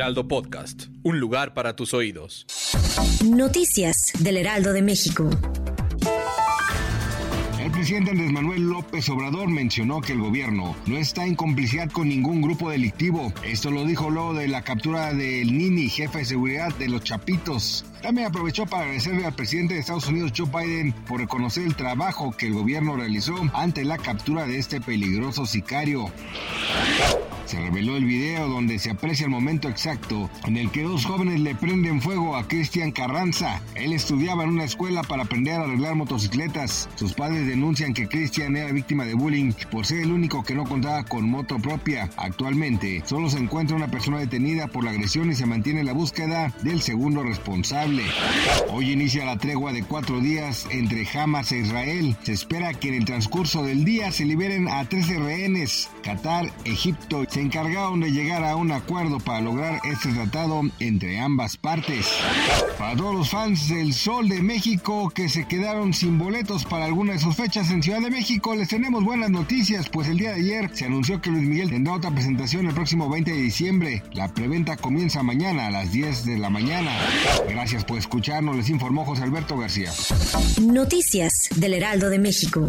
Heraldo Podcast, un lugar para tus oídos. Noticias del Heraldo de México. El presidente Andrés Manuel López Obrador mencionó que el gobierno no está en complicidad con ningún grupo delictivo. Esto lo dijo luego de la captura del Nini, jefe de seguridad de los Chapitos. También aprovechó para agradecerle al presidente de Estados Unidos, Joe Biden, por reconocer el trabajo que el gobierno realizó ante la captura de este peligroso sicario. Se reveló el video donde se aprecia el momento exacto en el que dos jóvenes le prenden fuego a Cristian Carranza. Él estudiaba en una escuela para aprender a arreglar motocicletas. Sus padres denuncian que Cristian era víctima de bullying por ser el único que no contaba con moto propia. Actualmente solo se encuentra una persona detenida por la agresión y se mantiene la búsqueda del segundo responsable. Hoy inicia la tregua de cuatro días entre Hamas e Israel. Se espera que en el transcurso del día se liberen a 13 rehenes. Qatar, Egipto se encargaron de llegar a un acuerdo para lograr este tratado entre ambas partes. Para todos los fans del Sol de México que se quedaron sin boletos para alguna de sus fechas en Ciudad de México, les tenemos buenas noticias, pues el día de ayer se anunció que Luis Miguel tendrá otra presentación el próximo 20 de diciembre. La preventa comienza mañana a las 10 de la mañana. Gracias por escucharnos, les informó José Alberto García. Noticias del Heraldo de México.